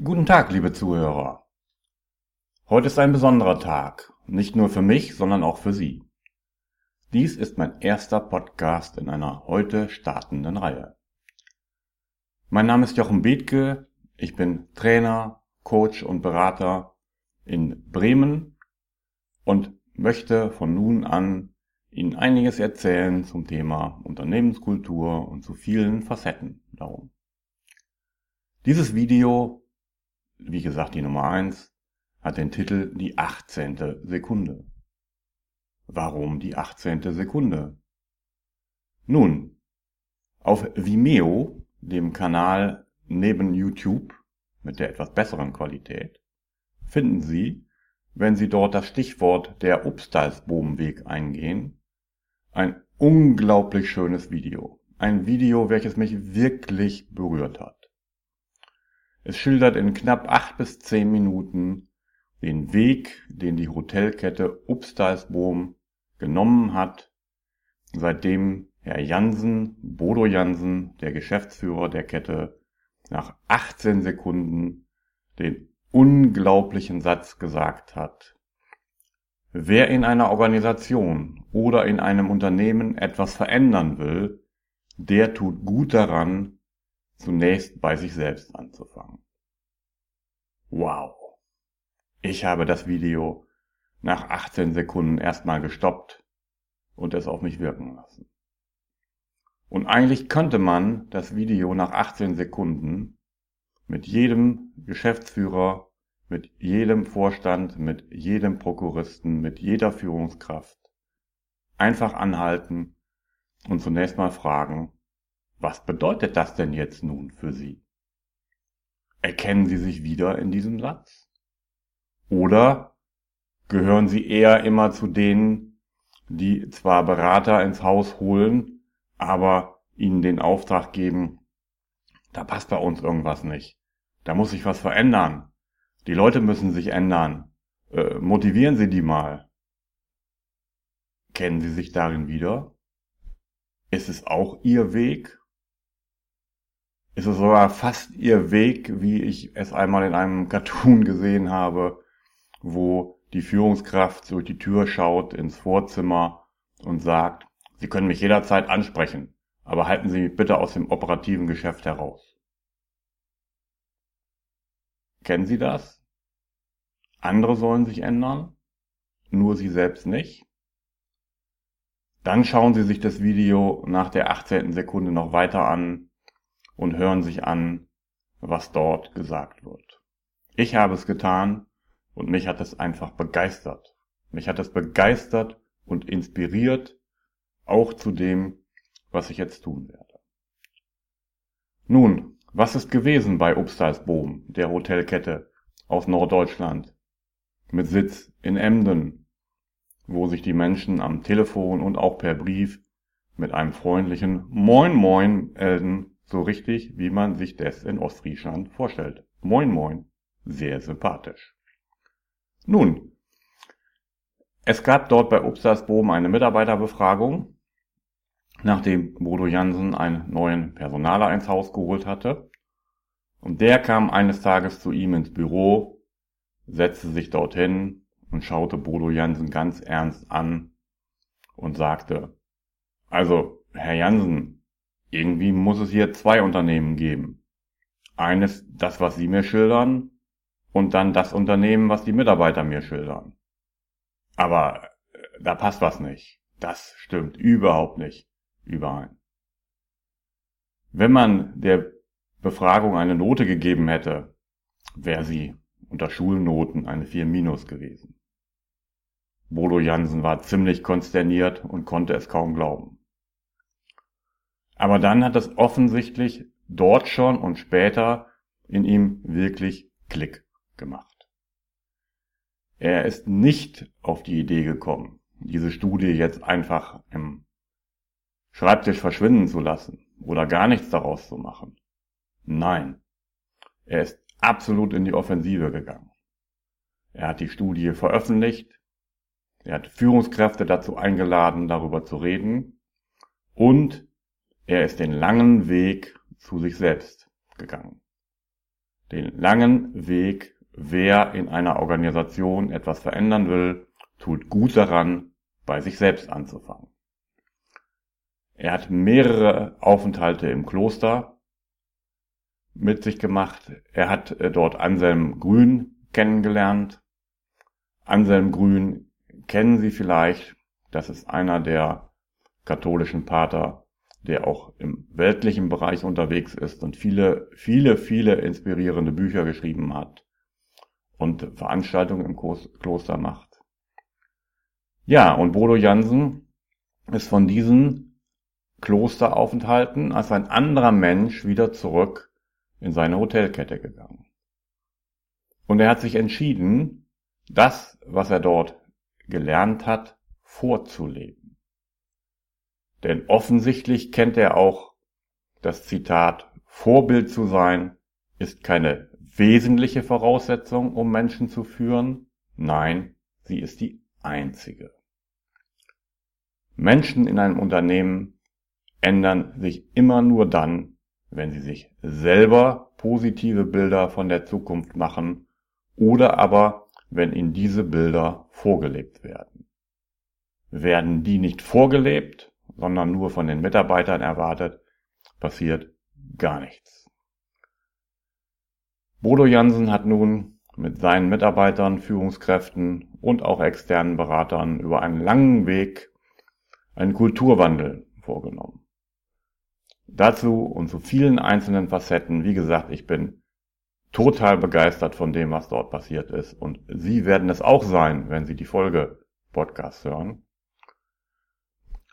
Guten Tag, liebe Zuhörer. Heute ist ein besonderer Tag, nicht nur für mich, sondern auch für Sie. Dies ist mein erster Podcast in einer heute startenden Reihe. Mein Name ist Jochen Bethke, ich bin Trainer, Coach und Berater in Bremen und möchte von nun an Ihnen einiges erzählen zum Thema Unternehmenskultur und zu vielen Facetten darum. Dieses Video wie gesagt die Nummer 1, hat den Titel Die 18. Sekunde. Warum die 18. Sekunde? Nun, auf Vimeo, dem Kanal neben YouTube mit der etwas besseren Qualität, finden Sie, wenn Sie dort das Stichwort der Obstalsboomweg eingehen, ein unglaublich schönes Video. Ein Video, welches mich wirklich berührt hat. Es schildert in knapp acht bis zehn Minuten den Weg, den die Hotelkette Upstalsboom genommen hat, seitdem Herr Jansen, Bodo Jansen, der Geschäftsführer der Kette, nach 18 Sekunden den unglaublichen Satz gesagt hat. Wer in einer Organisation oder in einem Unternehmen etwas verändern will, der tut gut daran, zunächst bei sich selbst anzufangen. Wow. Ich habe das Video nach 18 Sekunden erstmal gestoppt und es auf mich wirken lassen. Und eigentlich könnte man das Video nach 18 Sekunden mit jedem Geschäftsführer, mit jedem Vorstand, mit jedem Prokuristen, mit jeder Führungskraft einfach anhalten und zunächst mal fragen, was bedeutet das denn jetzt nun für Sie? Erkennen Sie sich wieder in diesem Satz? Oder gehören Sie eher immer zu denen, die zwar Berater ins Haus holen, aber ihnen den Auftrag geben, da passt bei uns irgendwas nicht. Da muss sich was verändern. Die Leute müssen sich ändern. Äh, motivieren Sie die mal. Kennen Sie sich darin wieder? Ist es auch Ihr Weg? Ist es sogar fast ihr Weg, wie ich es einmal in einem Cartoon gesehen habe, wo die Führungskraft durch die Tür schaut ins Vorzimmer und sagt, Sie können mich jederzeit ansprechen, aber halten Sie mich bitte aus dem operativen Geschäft heraus. Kennen Sie das? Andere sollen sich ändern, nur Sie selbst nicht. Dann schauen Sie sich das Video nach der 18. Sekunde noch weiter an und hören sich an, was dort gesagt wird. Ich habe es getan und mich hat es einfach begeistert. Mich hat es begeistert und inspiriert, auch zu dem, was ich jetzt tun werde. Nun, was ist gewesen bei Upstalsboom, der Hotelkette aus Norddeutschland, mit Sitz in Emden, wo sich die Menschen am Telefon und auch per Brief mit einem freundlichen Moin Moin melden so richtig, wie man sich das in Ostfriesland vorstellt. Moin moin. Sehr sympathisch. Nun, es gab dort bei Obstersboom eine Mitarbeiterbefragung, nachdem Bodo Jansen einen neuen Personaler ins Haus geholt hatte. Und der kam eines Tages zu ihm ins Büro, setzte sich dorthin und schaute Bodo Jansen ganz ernst an und sagte, also, Herr Jansen, irgendwie muss es hier zwei Unternehmen geben. Eines, das, was Sie mir schildern, und dann das Unternehmen, was die Mitarbeiter mir schildern. Aber äh, da passt was nicht. Das stimmt überhaupt nicht überein. Wenn man der Befragung eine Note gegeben hätte, wäre sie unter Schulnoten eine 4 minus gewesen. Bodo Jansen war ziemlich konsterniert und konnte es kaum glauben. Aber dann hat es offensichtlich dort schon und später in ihm wirklich Klick gemacht. Er ist nicht auf die Idee gekommen, diese Studie jetzt einfach im Schreibtisch verschwinden zu lassen oder gar nichts daraus zu machen. Nein, er ist absolut in die Offensive gegangen. Er hat die Studie veröffentlicht, er hat Führungskräfte dazu eingeladen, darüber zu reden und er ist den langen Weg zu sich selbst gegangen. den langen Weg, wer in einer Organisation etwas verändern will, tut gut daran, bei sich selbst anzufangen. Er hat mehrere Aufenthalte im Kloster mit sich gemacht. Er hat äh, dort Anselm Grün kennengelernt. Anselm Grün kennen Sie vielleicht. Das ist einer der katholischen Pater, der auch im weltlichen Bereich unterwegs ist und viele, viele, viele inspirierende Bücher geschrieben hat und Veranstaltungen im Kloster macht. Ja, und Bodo Jansen ist von diesen Klosteraufenthalten als ein anderer Mensch wieder zurück in seine Hotelkette gegangen. Und er hat sich entschieden, das, was er dort gelernt hat, vorzuleben. Denn offensichtlich kennt er auch das Zitat, Vorbild zu sein ist keine wesentliche Voraussetzung, um Menschen zu führen. Nein, sie ist die einzige. Menschen in einem Unternehmen ändern sich immer nur dann, wenn sie sich selber positive Bilder von der Zukunft machen oder aber wenn ihnen diese Bilder vorgelebt werden. Werden die nicht vorgelebt, sondern nur von den Mitarbeitern erwartet, passiert gar nichts. Bodo Jansen hat nun mit seinen Mitarbeitern, Führungskräften und auch externen Beratern über einen langen Weg einen Kulturwandel vorgenommen. Dazu und zu vielen einzelnen Facetten, wie gesagt, ich bin total begeistert von dem, was dort passiert ist und Sie werden es auch sein, wenn Sie die Folge Podcast hören.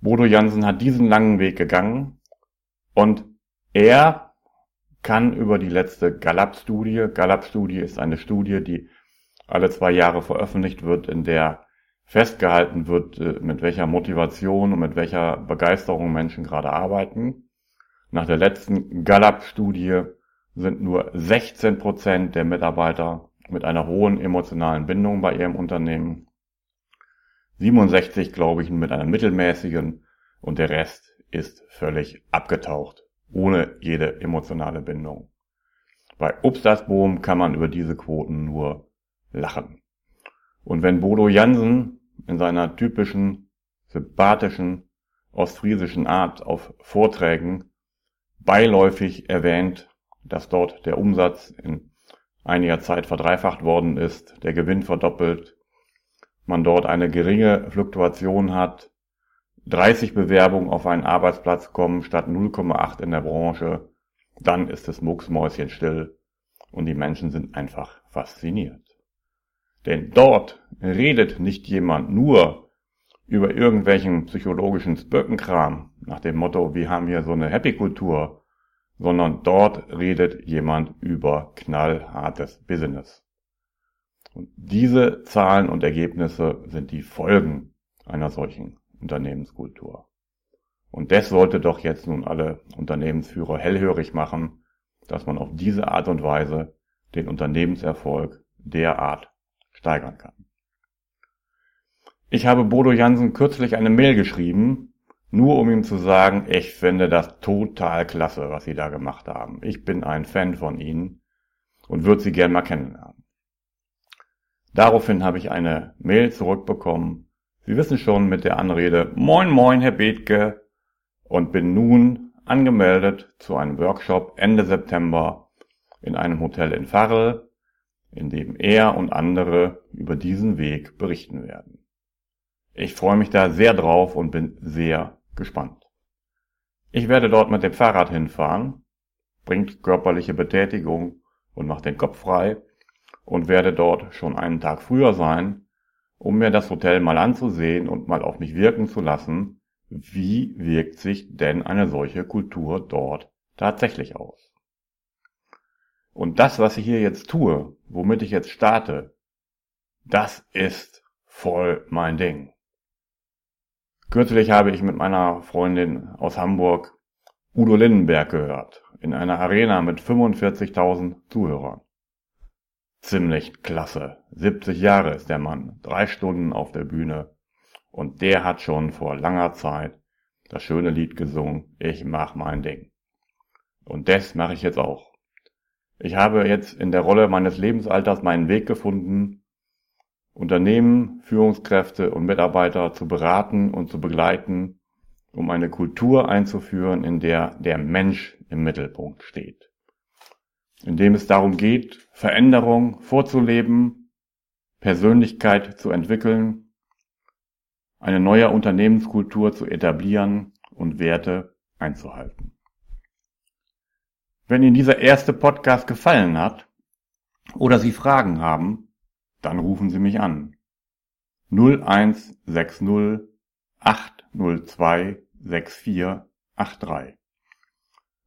Bodo Jansen hat diesen langen Weg gegangen und er kann über die letzte Gallup-Studie, Gallup-Studie ist eine Studie, die alle zwei Jahre veröffentlicht wird, in der festgehalten wird, äh, mit welcher Motivation und mit welcher Begeisterung Menschen gerade arbeiten. Nach der letzten Gallup-Studie sind nur 16 Prozent der Mitarbeiter mit einer hohen emotionalen Bindung bei ihrem Unternehmen. 67, glaube ich, mit einer mittelmäßigen und der Rest ist völlig abgetaucht, ohne jede emotionale Bindung. Bei Obstasboom kann man über diese Quoten nur lachen. Und wenn Bodo Jansen in seiner typischen, sympathischen, ostfriesischen Art auf Vorträgen beiläufig erwähnt, dass dort der Umsatz in einiger Zeit verdreifacht worden ist, der Gewinn verdoppelt, man dort eine geringe Fluktuation hat, 30 Bewerbungen auf einen Arbeitsplatz kommen statt 0,8 in der Branche, dann ist es mucksmäuschenstill und die Menschen sind einfach fasziniert. Denn dort redet nicht jemand nur über irgendwelchen psychologischen Spöckenkram nach dem Motto, wir haben hier so eine Happy-Kultur, sondern dort redet jemand über knallhartes Business. Und diese Zahlen und Ergebnisse sind die Folgen einer solchen Unternehmenskultur. Und das sollte doch jetzt nun alle Unternehmensführer hellhörig machen, dass man auf diese Art und Weise den Unternehmenserfolg derart steigern kann. Ich habe Bodo Jansen kürzlich eine Mail geschrieben, nur um ihm zu sagen, ich finde das total klasse, was Sie da gemacht haben. Ich bin ein Fan von Ihnen und würde Sie gern mal kennenlernen. Daraufhin habe ich eine Mail zurückbekommen. Sie wissen schon mit der Anrede Moin Moin, Herr Bethke und bin nun angemeldet zu einem Workshop Ende September in einem Hotel in Farrell, in dem er und andere über diesen Weg berichten werden. Ich freue mich da sehr drauf und bin sehr gespannt. Ich werde dort mit dem Fahrrad hinfahren, bringt körperliche Betätigung und macht den Kopf frei und werde dort schon einen Tag früher sein, um mir das Hotel mal anzusehen und mal auf mich wirken zu lassen, wie wirkt sich denn eine solche Kultur dort tatsächlich aus. Und das, was ich hier jetzt tue, womit ich jetzt starte, das ist voll mein Ding. Kürzlich habe ich mit meiner Freundin aus Hamburg Udo Lindenberg gehört, in einer Arena mit 45.000 Zuhörern. Ziemlich klasse. 70 Jahre ist der Mann, drei Stunden auf der Bühne. Und der hat schon vor langer Zeit das schöne Lied gesungen, ich mach mein Ding. Und das mache ich jetzt auch. Ich habe jetzt in der Rolle meines Lebensalters meinen Weg gefunden, Unternehmen, Führungskräfte und Mitarbeiter zu beraten und zu begleiten, um eine Kultur einzuführen, in der der Mensch im Mittelpunkt steht. In dem es darum geht, Veränderung vorzuleben, Persönlichkeit zu entwickeln, eine neue Unternehmenskultur zu etablieren und Werte einzuhalten. Wenn Ihnen dieser erste Podcast gefallen hat oder Sie Fragen haben, dann rufen Sie mich an. 0160 802 6483.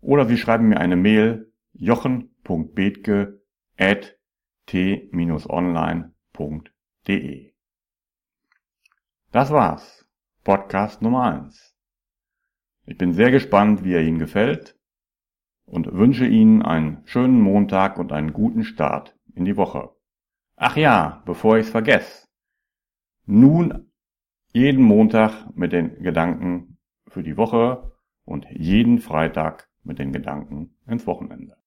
Oder Sie schreiben mir eine Mail jochen.bethke at t-online.de. Das war's. Podcast Nummer 1. Ich bin sehr gespannt, wie er Ihnen gefällt und wünsche Ihnen einen schönen Montag und einen guten Start in die Woche. Ach ja, bevor ich's vergesse. Nun jeden Montag mit den Gedanken für die Woche und jeden Freitag mit den Gedanken ins Wochenende.